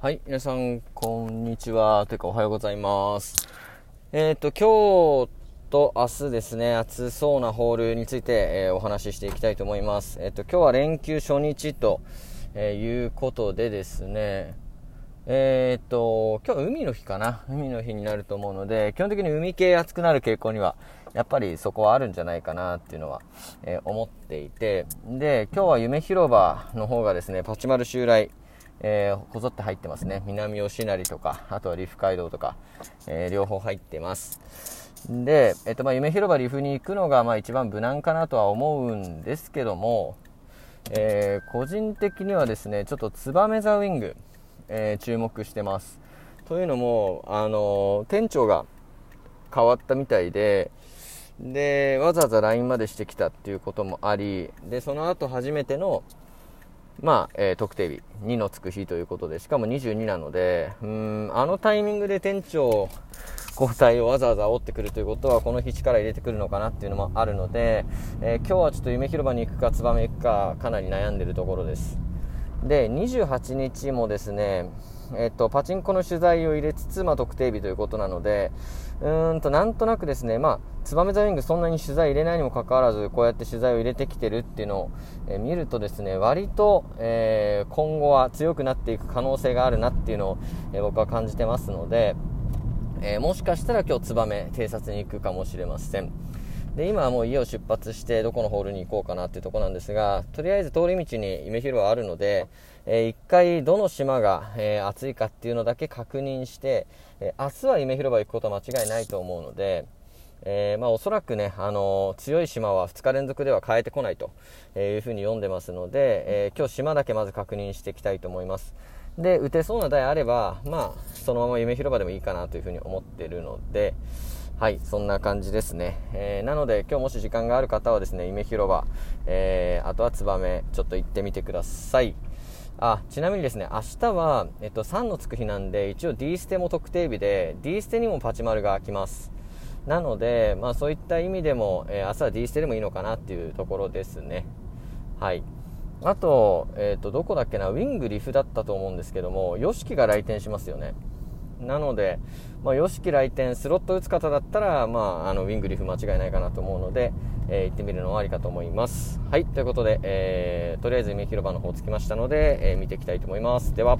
はい、皆さん、こんにちは。というか、おはようございます。えっ、ー、と、今日と明日ですね、暑そうなホールについて、えー、お話ししていきたいと思います。えっ、ー、と、今日は連休初日と、えいうことでですね、えっと、今日海の日かな？海の日になると思うので、基本的に海系暑くなる傾向には、やっぱりそこはあるんじゃないかなっていうのは、え思っていて、で、今日は夢広場の方がですね、パチマル襲来、えー、こぞって入ってますね。南吉成とか、あとはリフ街道とか、えー、両方入ってます。で、えっ、と、まあ、夢広場リフに行くのが、まあ、一番無難かなとは思うんですけども、えー、個人的にはですね、ちょっとツバメザウィング、え、注目してます。というのも、あの店長が変わったみたいで、で、わざわざ LINE までしてきたっていうこともあり、で、その後初めての、まあ、えー、特定日、2のつく日ということで、しかも22なので、うん、あのタイミングで店長交代をわざわざ煽ってくるということは、この日力入れてくるのかなっていうのもあるので、えー、今日はちょっと夢広場に行くか、燕行くか、かなり悩んでるところです。で、28日もですね、えっと、パチンコの取材を入れつつ、まあ、特定日ということなので、うーんと、なんとなくですね、まあ、ツバメザウィングそんなに取材入れないにもかかわらず、こうやって取材を入れてきてるっていうのを、えー、見るとですね、割と、えー、今後は強くなっていく可能性があるなっていうのを、えー、僕は感じてますので、えもしかしたら今日ツバメ偵察に行くかもしれません。で、今はもう家を出発してどこのホールに行こうかなっていうとこなんですが、とりあえず通り道に夢広はあるので、えー、一回どの島が、えー、暑いかっていうのだけ確認して、えー、明日は夢広場行くことは間違いないと思うので、えー、まあ、おそらくね、あの強い島は2日連続では変えてこないというふうに読んでますので、え今日島だけまず確認していきたいと思います。で、打てそうな台あれば、まあ、そのまま夢広場でもいいかなというふうに思っているので、はい、そんな感じですね。えー、なので、今日もし時間がある方はですね、夢広場、えー、あとはツバメ、ちょっと行ってみてください。あ、ちなみにですね、明日は、えっと、3のつく日なんで、一応 D ステも特定日で、D ステにもパチマルが来ます。なので、まあそういった意味でも、えー、明日は D ステでもいいのかなっていうところですね。はい。あと、えっ、と、どこだっけな、ウィングリフだったと思うんですけども、YOSHIKI が来店しますよね。なので、まあ、よしき来店、スロット打つ方だったら、まあ、あの、ウィングリフ間違いないかなと思うので、えー、行ってみるのはありかと思います。はい、ということで、えー、とりあえず夢広場の方着きましたので、えー、見ていきたいと思います。では。